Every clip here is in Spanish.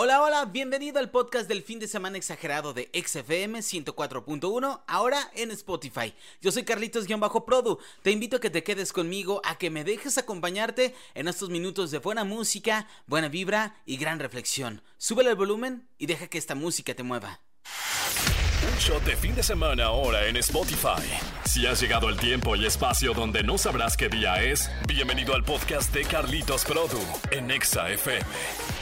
Hola, hola, bienvenido al podcast del fin de semana exagerado de XFM 104.1, ahora en Spotify. Yo soy Carlitos-Produ, te invito a que te quedes conmigo, a que me dejes acompañarte en estos minutos de buena música, buena vibra y gran reflexión. Súbele el volumen y deja que esta música te mueva. Un shot de fin de semana ahora en Spotify. Si has llegado el tiempo y espacio donde no sabrás qué día es, bienvenido al podcast de Carlitos Produ en XFM.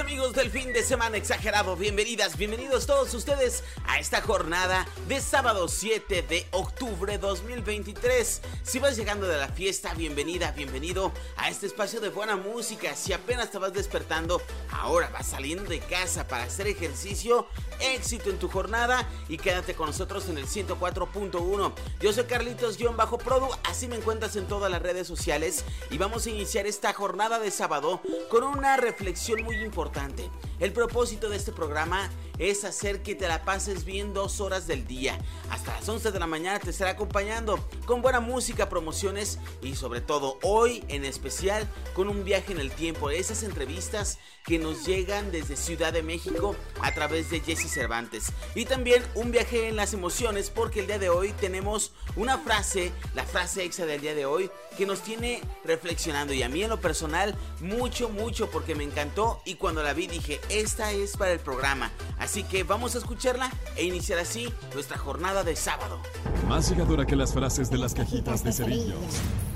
Amigos del fin de semana exagerado, bienvenidas, bienvenidos todos ustedes a esta jornada de sábado 7 de octubre 2023. Si vas llegando de la fiesta, bienvenida, bienvenido a este espacio de buena música. Si apenas te vas despertando, ahora vas saliendo de casa para hacer ejercicio, éxito en tu jornada y quédate con nosotros en el 104.1. Yo soy Carlitos-Produ, así me encuentras en todas las redes sociales y vamos a iniciar esta jornada de sábado con una reflexión muy importante importante el propósito de este programa es hacer que te la pases bien dos horas del día. Hasta las 11 de la mañana te estará acompañando con buena música, promociones y sobre todo hoy en especial con un viaje en el tiempo. Esas entrevistas que nos llegan desde Ciudad de México a través de Jesse Cervantes. Y también un viaje en las emociones porque el día de hoy tenemos una frase, la frase exa del día de hoy, que nos tiene reflexionando y a mí en lo personal mucho, mucho porque me encantó y cuando la vi dije, esta es para el programa. Así que vamos a escucharla e iniciar así nuestra jornada de sábado. Más llegadora que las frases de las cajitas de cerillos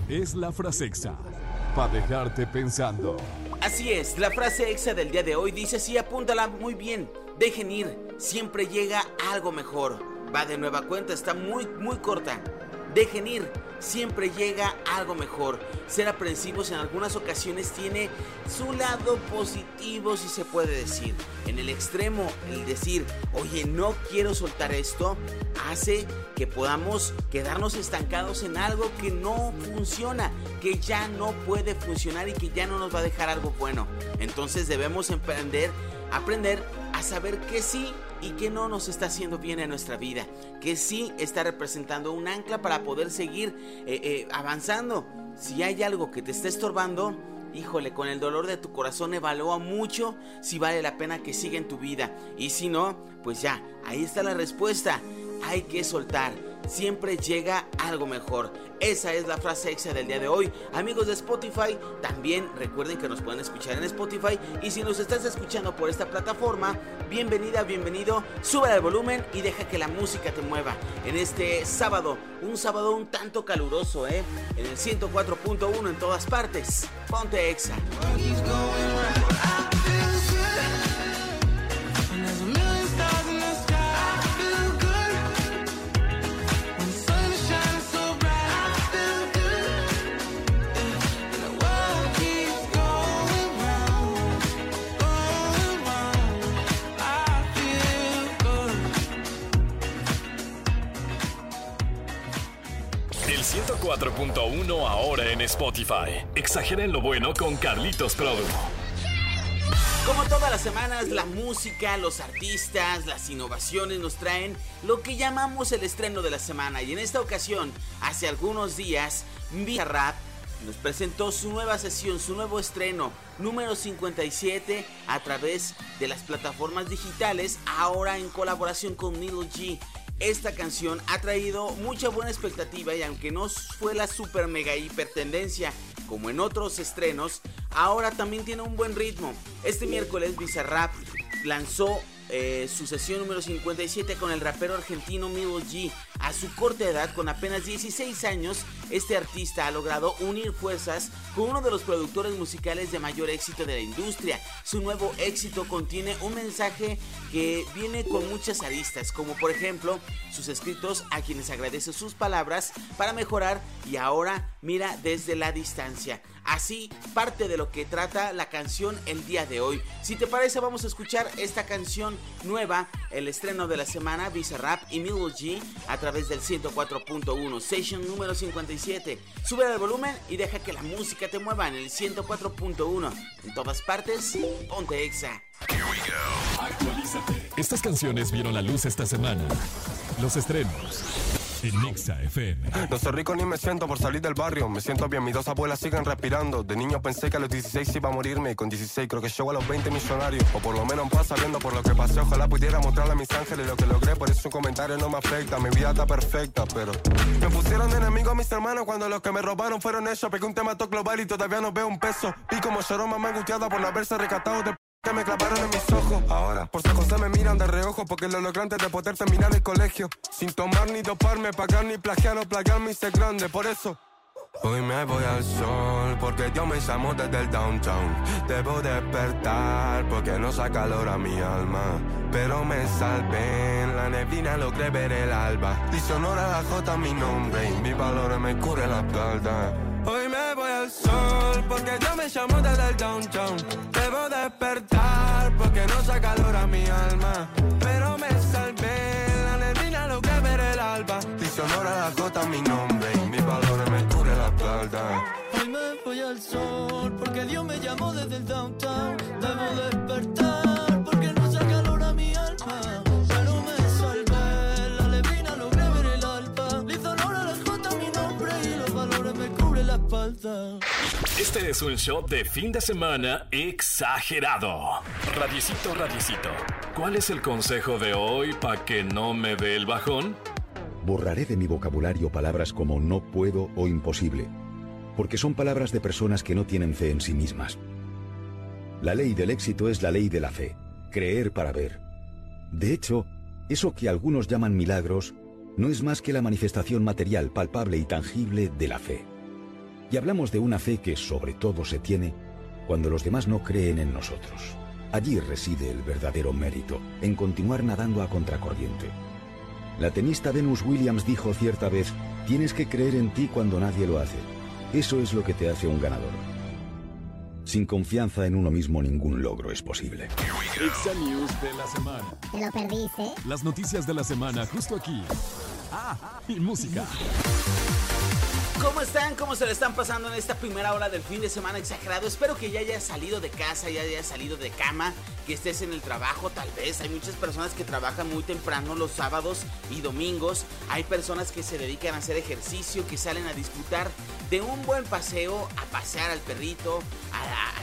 es la frase exa para dejarte pensando. Así es, la frase exa del día de hoy dice así, apúntala muy bien. Dejen ir, siempre llega algo mejor. Va de nueva cuenta, está muy, muy corta. Dejen ir, siempre llega algo mejor. Ser aprensivos en algunas ocasiones tiene su lado positivo, si se puede decir. En el extremo, el decir, oye, no quiero soltar esto, hace que podamos quedarnos estancados en algo que no funciona, que ya no puede funcionar y que ya no nos va a dejar algo bueno. Entonces debemos emprender, aprender saber que sí y que no nos está haciendo bien en nuestra vida, que sí está representando un ancla para poder seguir eh, eh, avanzando. Si hay algo que te está estorbando, híjole, con el dolor de tu corazón evalúa mucho si vale la pena que siga en tu vida. Y si no, pues ya, ahí está la respuesta. Hay que soltar siempre llega algo mejor. Esa es la frase exa del día de hoy. Amigos de Spotify, también recuerden que nos pueden escuchar en Spotify. Y si nos estás escuchando por esta plataforma, bienvenida, bienvenido. Sube el volumen y deja que la música te mueva. En este sábado, un sábado un tanto caluroso, ¿eh? En el 104.1 en todas partes. Ponte exa. 4.1 ahora en Spotify. Exageren lo bueno con Carlitos Produ. Como todas las semanas, la música, los artistas, las innovaciones nos traen lo que llamamos el estreno de la semana. Y en esta ocasión, hace algunos días, Rap nos presentó su nueva sesión, su nuevo estreno, número 57, a través de las plataformas digitales, ahora en colaboración con Milo G esta canción ha traído mucha buena expectativa y aunque no fue la super mega hiper tendencia como en otros estrenos, ahora también tiene un buen ritmo. Este miércoles Bizarrap lanzó eh, su sesión número 57 con el rapero argentino Milo G. A su corta edad, con apenas 16 años, este artista ha logrado unir fuerzas con uno de los productores musicales de mayor éxito de la industria. Su nuevo éxito contiene un mensaje que viene con muchas aristas, como por ejemplo sus escritos a quienes agradece sus palabras para mejorar y ahora mira desde la distancia. Así parte de lo que trata la canción el día de hoy. Si te parece vamos a escuchar esta canción nueva, el estreno de la semana, Visa Rap y Milo G a través del 104.1, session número 57. Sube el volumen y deja que la música te mueva en el 104.1. En todas partes, ponte exa. Estas canciones vieron la luz esta semana. Los estrenos No soy rico ni me siento por salir del barrio. Me siento bien, mis dos abuelas siguen respirando. De niño pensé que a los 16 iba a morirme. Y con 16 creo que llego a los 20 millonarios. O por lo menos pasa sabiendo por lo que pasé. Ojalá pudiera mostrarle a mis ángeles lo que logré. Por eso un comentario no me afecta. Mi vida está perfecta, pero. Me pusieron de enemigo a mis hermanos cuando los que me robaron fueron ellos. Pegué un tema todo global y todavía no veo un peso. Vi como lloró mamá angustiada por no haberse rescatado del que me clavaron en mis ojos. Ahora, por San José me miran de reojo porque lo logré antes de poder terminar el colegio. Sin tomar ni doparme, pagar ni plagiar o plagiar me hice grande. Por eso. Hoy me voy al sol porque Dios me llamó desde el downtown. Debo despertar porque no saca calor a mi alma. Pero me salvé en la neblina, logré ver el alba. Dice honor a la J mi nombre y mi valor me cubre la espalda. Hoy me voy al sol porque Dios me llamó desde el downtown. Despertar porque no saca calor a mi alma. Pero me salvé la neblina, logré ver el alba. Dice honor a la J mi nombre y mi valor me cubre la espalda. Hoy me voy al sol porque Dios me llamó desde el downtown. Debo despertar porque no saca calor a mi alma. Pero me salvé, la neblina logré ver el alba. Hizo honor a la mi nombre y los valores me cubre la espalda. Este es un show de fin de semana exagerado. Radiecito, radiecito. ¿Cuál es el consejo de hoy para que no me dé el bajón? Borraré de mi vocabulario palabras como no puedo o imposible, porque son palabras de personas que no tienen fe en sí mismas. La ley del éxito es la ley de la fe, creer para ver. De hecho, eso que algunos llaman milagros no es más que la manifestación material, palpable y tangible de la fe. Y hablamos de una fe que sobre todo se tiene cuando los demás no creen en nosotros. Allí reside el verdadero mérito, en continuar nadando a contracorriente. La tenista Venus Williams dijo cierta vez, tienes que creer en ti cuando nadie lo hace. Eso es lo que te hace un ganador. Sin confianza en uno mismo ningún logro es posible. Exa News de la semana. Lo perdiste. Las noticias de la semana justo aquí. Ah, y música. ¿Cómo están? ¿Cómo se le están pasando en esta primera hora del fin de semana exagerado? Espero que ya hayas salido de casa, ya hayas salido de cama, que estés en el trabajo tal vez. Hay muchas personas que trabajan muy temprano los sábados y domingos. Hay personas que se dedican a hacer ejercicio, que salen a disfrutar de un buen paseo, a pasear al perrito,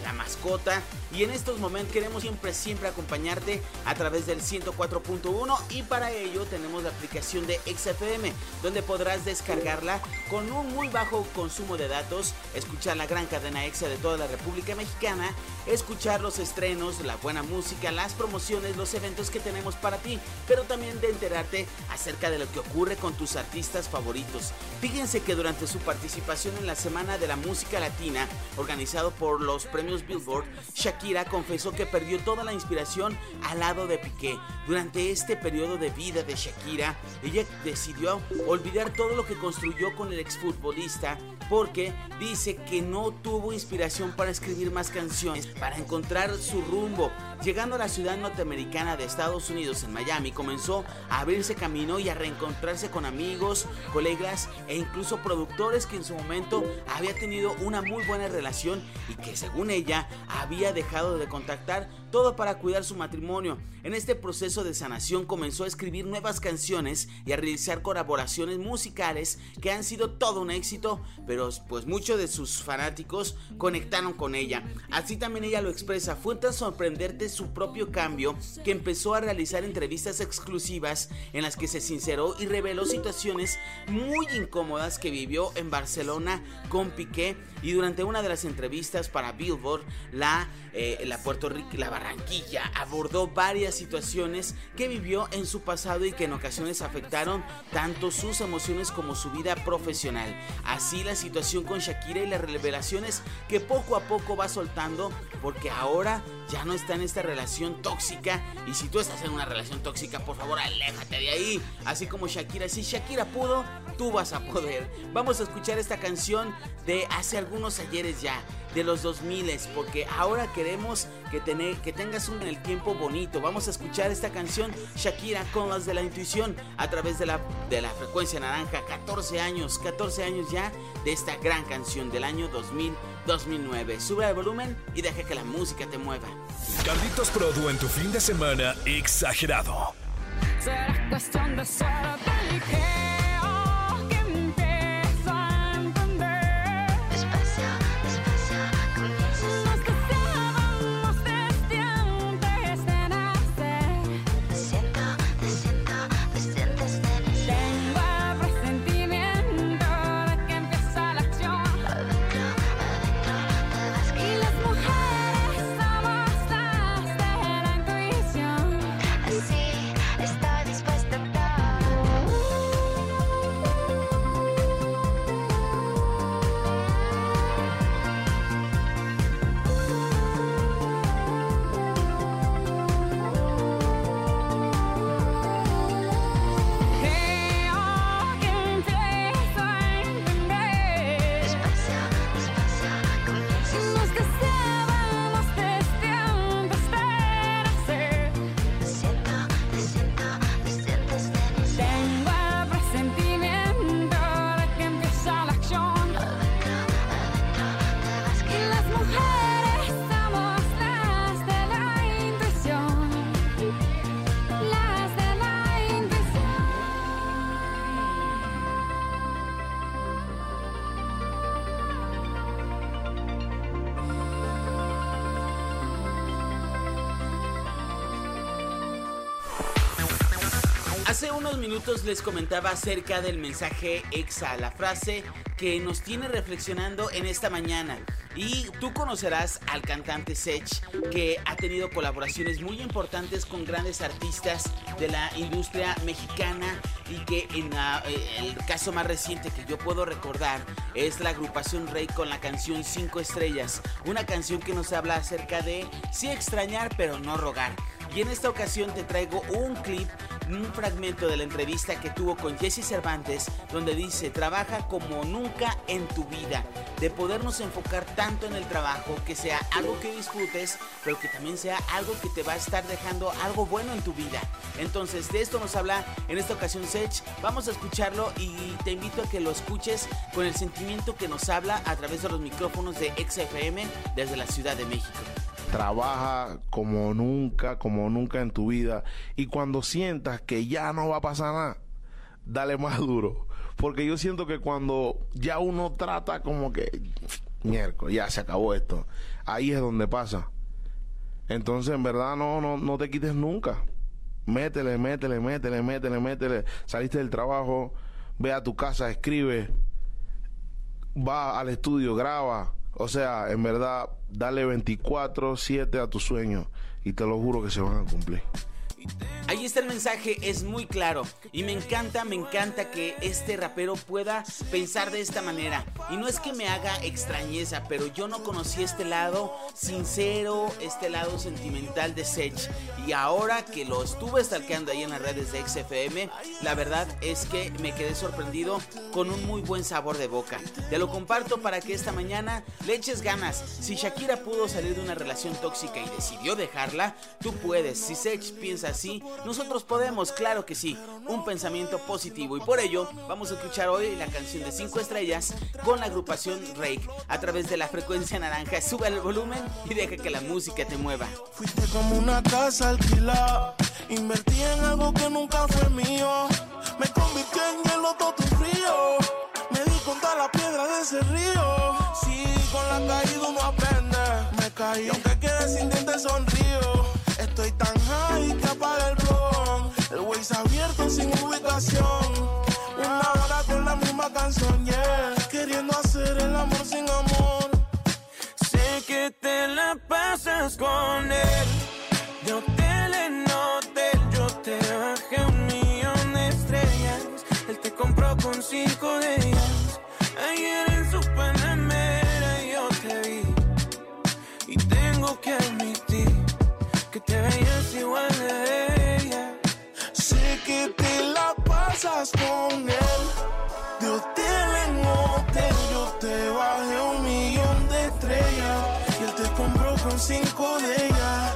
la mascota. Y en estos momentos queremos siempre, siempre acompañarte a través del 104.1 y para ello tenemos la aplicación de XFM, donde podrás descargarla con un muy bajo consumo de datos, escuchar la gran cadena EXA de toda la República Mexicana, escuchar los estrenos, la buena música, las promociones, los eventos que tenemos para ti, pero también de enterarte acerca de lo que ocurre con tus artistas favoritos. Fíjense que durante su participación en la Semana de la Música Latina, organizado por los premios Billboard, Shakira confesó que perdió toda la inspiración al lado de Piqué. Durante este periodo de vida de Shakira, ella decidió olvidar todo lo que construyó con el exfutbolista porque dice que no tuvo inspiración para escribir más canciones, para encontrar su rumbo. Llegando a la ciudad norteamericana de Estados Unidos, en Miami, comenzó a abrirse camino y a reencontrarse con amigos, colegas e incluso productores que en su momento había tenido una muy buena relación y que según ella había dejado de contactar todo para cuidar su matrimonio. En este proceso de sanación comenzó a escribir nuevas canciones y a realizar colaboraciones musicales que han sido todo un éxito, pero pues muchos de sus fanáticos conectaron con ella. Así también ella lo expresa, fue tan sorprenderte su propio cambio que empezó a realizar entrevistas exclusivas en las que se sinceró y reveló situaciones muy incómodas que vivió en Barcelona con Piqué y durante una de las entrevistas para Billboard, la, eh, la Puerto Rico, la Barranquilla abordó varias situaciones que vivió en su pasado y que en ocasiones afectaron tanto sus emociones como su vida profesional. Así la situación con Shakira y las revelaciones que poco a poco va soltando porque ahora ya no está en esta relación tóxica y si tú estás en una relación tóxica, por favor, aléjate de ahí. Así como Shakira, si Shakira pudo, tú vas a poder. Vamos a escuchar esta canción de hace algunos ayeres ya, de los 2000 porque ahora queremos que, tener, que tengas un en el tiempo bonito. Vamos a escuchar esta canción Shakira con las de la intuición a través de la, de la frecuencia naranja. 14 años, 14 años ya de esta gran canción del año 2000. 2009. Sube el volumen y deja que la música te mueva. Carlitos Produ en tu fin de semana exagerado. Será cuestión de ser minutos les comentaba acerca del mensaje exa, la frase que nos tiene reflexionando en esta mañana. Y tú conocerás al cantante Sech, que ha tenido colaboraciones muy importantes con grandes artistas de la industria mexicana y que en eh, el caso más reciente que yo puedo recordar es la agrupación Rey con la canción Cinco Estrellas, una canción que nos habla acerca de sí extrañar pero no rogar. Y en esta ocasión te traigo un clip un fragmento de la entrevista que tuvo con Jesse Cervantes, donde dice, trabaja como nunca en tu vida, de podernos enfocar tanto en el trabajo, que sea algo que disfrutes, pero que también sea algo que te va a estar dejando algo bueno en tu vida. Entonces, de esto nos habla en esta ocasión Sech, vamos a escucharlo y te invito a que lo escuches con el sentimiento que nos habla a través de los micrófonos de XFM desde la Ciudad de México trabaja como nunca, como nunca en tu vida. Y cuando sientas que ya no va a pasar nada, dale más duro. Porque yo siento que cuando ya uno trata como que, miércoles, ya se acabó esto, ahí es donde pasa. Entonces, en verdad, no, no, no te quites nunca. Métele, métele, métele, métele, métele. Saliste del trabajo, ve a tu casa, escribe, va al estudio, graba o sea, en verdad, dale 24-7 a tus sueños y te lo juro que se van a cumplir. Ahí está el mensaje, es muy claro. Y me encanta, me encanta que este rapero pueda pensar de esta manera. Y no es que me haga extrañeza, pero yo no conocí este lado sincero, este lado sentimental de Sech. Y ahora que lo estuve stalkeando ahí en las redes de XFM, la verdad es que me quedé sorprendido con un muy buen sabor de boca. Te lo comparto para que esta mañana le eches ganas. Si Shakira pudo salir de una relación tóxica y decidió dejarla, tú puedes. Si Sech piensa así, nosotros podemos, claro que sí, un pensamiento positivo y por ello vamos a escuchar hoy la canción de 5 estrellas con la agrupación Rake a través de la frecuencia naranja. Sube el volumen y deja que la música te mueva. Fuiste como una casa alquilada, invertí en algo que nunca fue mío, me convirtió en el loto tu río, me di contra la piedra de ese río, sí, con la caída uno aprende, me caí aunque quede sin dientes. Estoy tan high que apaga el blog. El Waze abierto sin ubicación. Una hora con la misma canción, yeah. Queriendo hacer el amor sin amor. Sé que te la pasas con él. De hotel en hotel, yo te bajé un millón de estrellas. Él te compró con cinco de ellas. Ayer pasas con él. De hotel en hotel, yo te bajé un millón de estrellas. Y él te compró con cinco de ellas.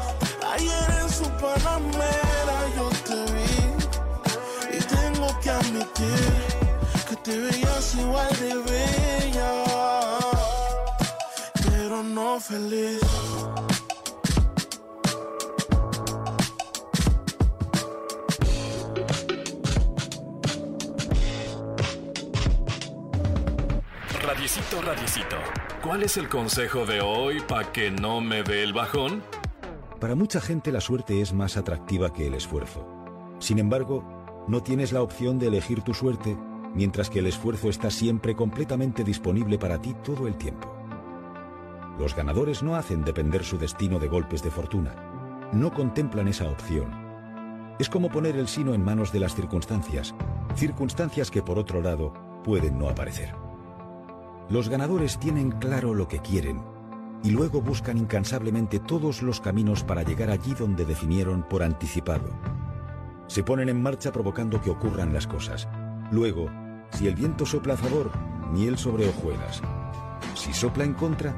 Ayer en su panamera yo te vi. Y tengo que admitir que te veías igual de bella. Pero no feliz. Radiecito, radiecito. ¿Cuál es el consejo de hoy para que no me dé el bajón? Para mucha gente la suerte es más atractiva que el esfuerzo. Sin embargo, no tienes la opción de elegir tu suerte, mientras que el esfuerzo está siempre completamente disponible para ti todo el tiempo. Los ganadores no hacen depender su destino de golpes de fortuna. No contemplan esa opción. Es como poner el sino en manos de las circunstancias, circunstancias que por otro lado pueden no aparecer. Los ganadores tienen claro lo que quieren y luego buscan incansablemente todos los caminos para llegar allí donde definieron por anticipado. Se ponen en marcha provocando que ocurran las cosas. Luego, si el viento sopla a favor, miel sobre hojuelas. Si sopla en contra,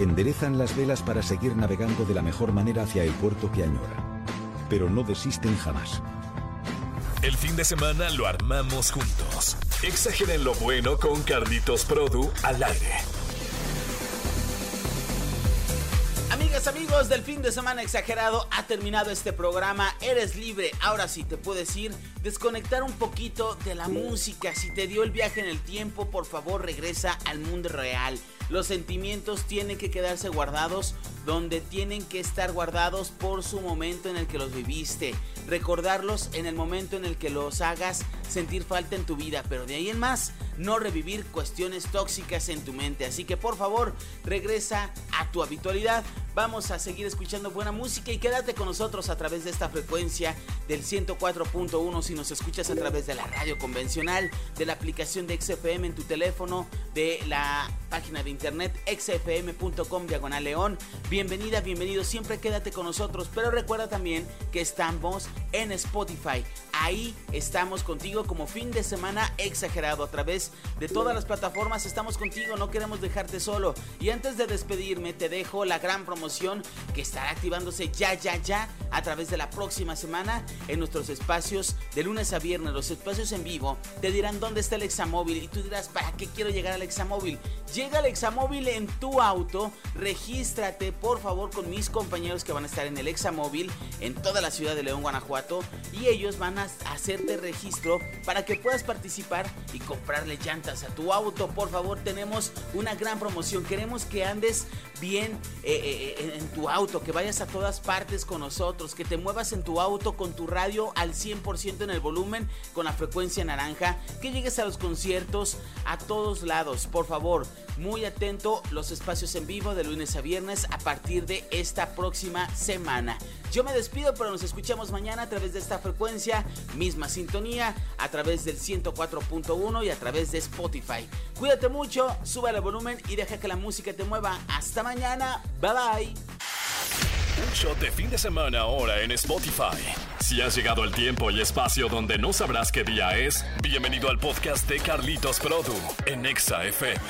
enderezan las velas para seguir navegando de la mejor manera hacia el puerto que añoran. Pero no desisten jamás. El fin de semana lo armamos juntos. Exageren lo bueno con Carlitos Produ al aire. Amigas, amigos del fin de semana exagerado, ha terminado este programa. Eres libre. Ahora sí te puedes ir, desconectar un poquito de la música. Si te dio el viaje en el tiempo, por favor regresa al mundo real. Los sentimientos tienen que quedarse guardados donde tienen que estar guardados por su momento en el que los viviste. Recordarlos en el momento en el que los hagas sentir falta en tu vida, pero de ahí en más, no revivir cuestiones tóxicas en tu mente. Así que por favor, regresa a tu habitualidad. Vamos a seguir escuchando buena música y quédate con nosotros a través de esta frecuencia del 104.1 si nos escuchas a través de la radio convencional, de la aplicación de XFM en tu teléfono, de la página de internet xfm.com diagonal león. Bienvenida, bienvenido, siempre quédate con nosotros, pero recuerda también que estamos en Spotify. Ahí estamos contigo como fin de semana exagerado a través de todas las plataformas. Estamos contigo, no queremos dejarte solo. Y antes de despedirme, te dejo la gran promoción que estará activándose ya, ya, ya a través de la próxima semana en nuestros espacios de lunes a viernes, los espacios en vivo. Te dirán dónde está el Examóvil y tú dirás, ¿para qué quiero llegar al Examóvil? Llega al Examóvil en tu auto, regístrate por favor con mis compañeros que van a estar en el Examóvil en toda la ciudad de León, Guanajuato y ellos van a hacerte registro para que puedas participar y comprarle llantas a tu auto. Por favor, tenemos una gran promoción. Queremos que andes bien eh, eh, eh, en tu auto, que vayas a todas partes con nosotros, que te muevas en tu auto con tu radio al 100% en el volumen, con la frecuencia naranja, que llegues a los conciertos a todos lados. Por favor, muy atento los espacios en vivo de lunes a viernes a partir de esta próxima semana. Yo me despido, pero nos escuchamos mañana a través de esta frecuencia, misma sintonía, a través del 104.1 y a través de Spotify. Cuídate mucho, sube el volumen y deja que la música te mueva. Hasta mañana, bye bye. Un shot de fin de semana ahora en Spotify. Si has llegado al tiempo y espacio donde no sabrás qué día es, bienvenido al podcast de Carlitos Produ en Exa FM.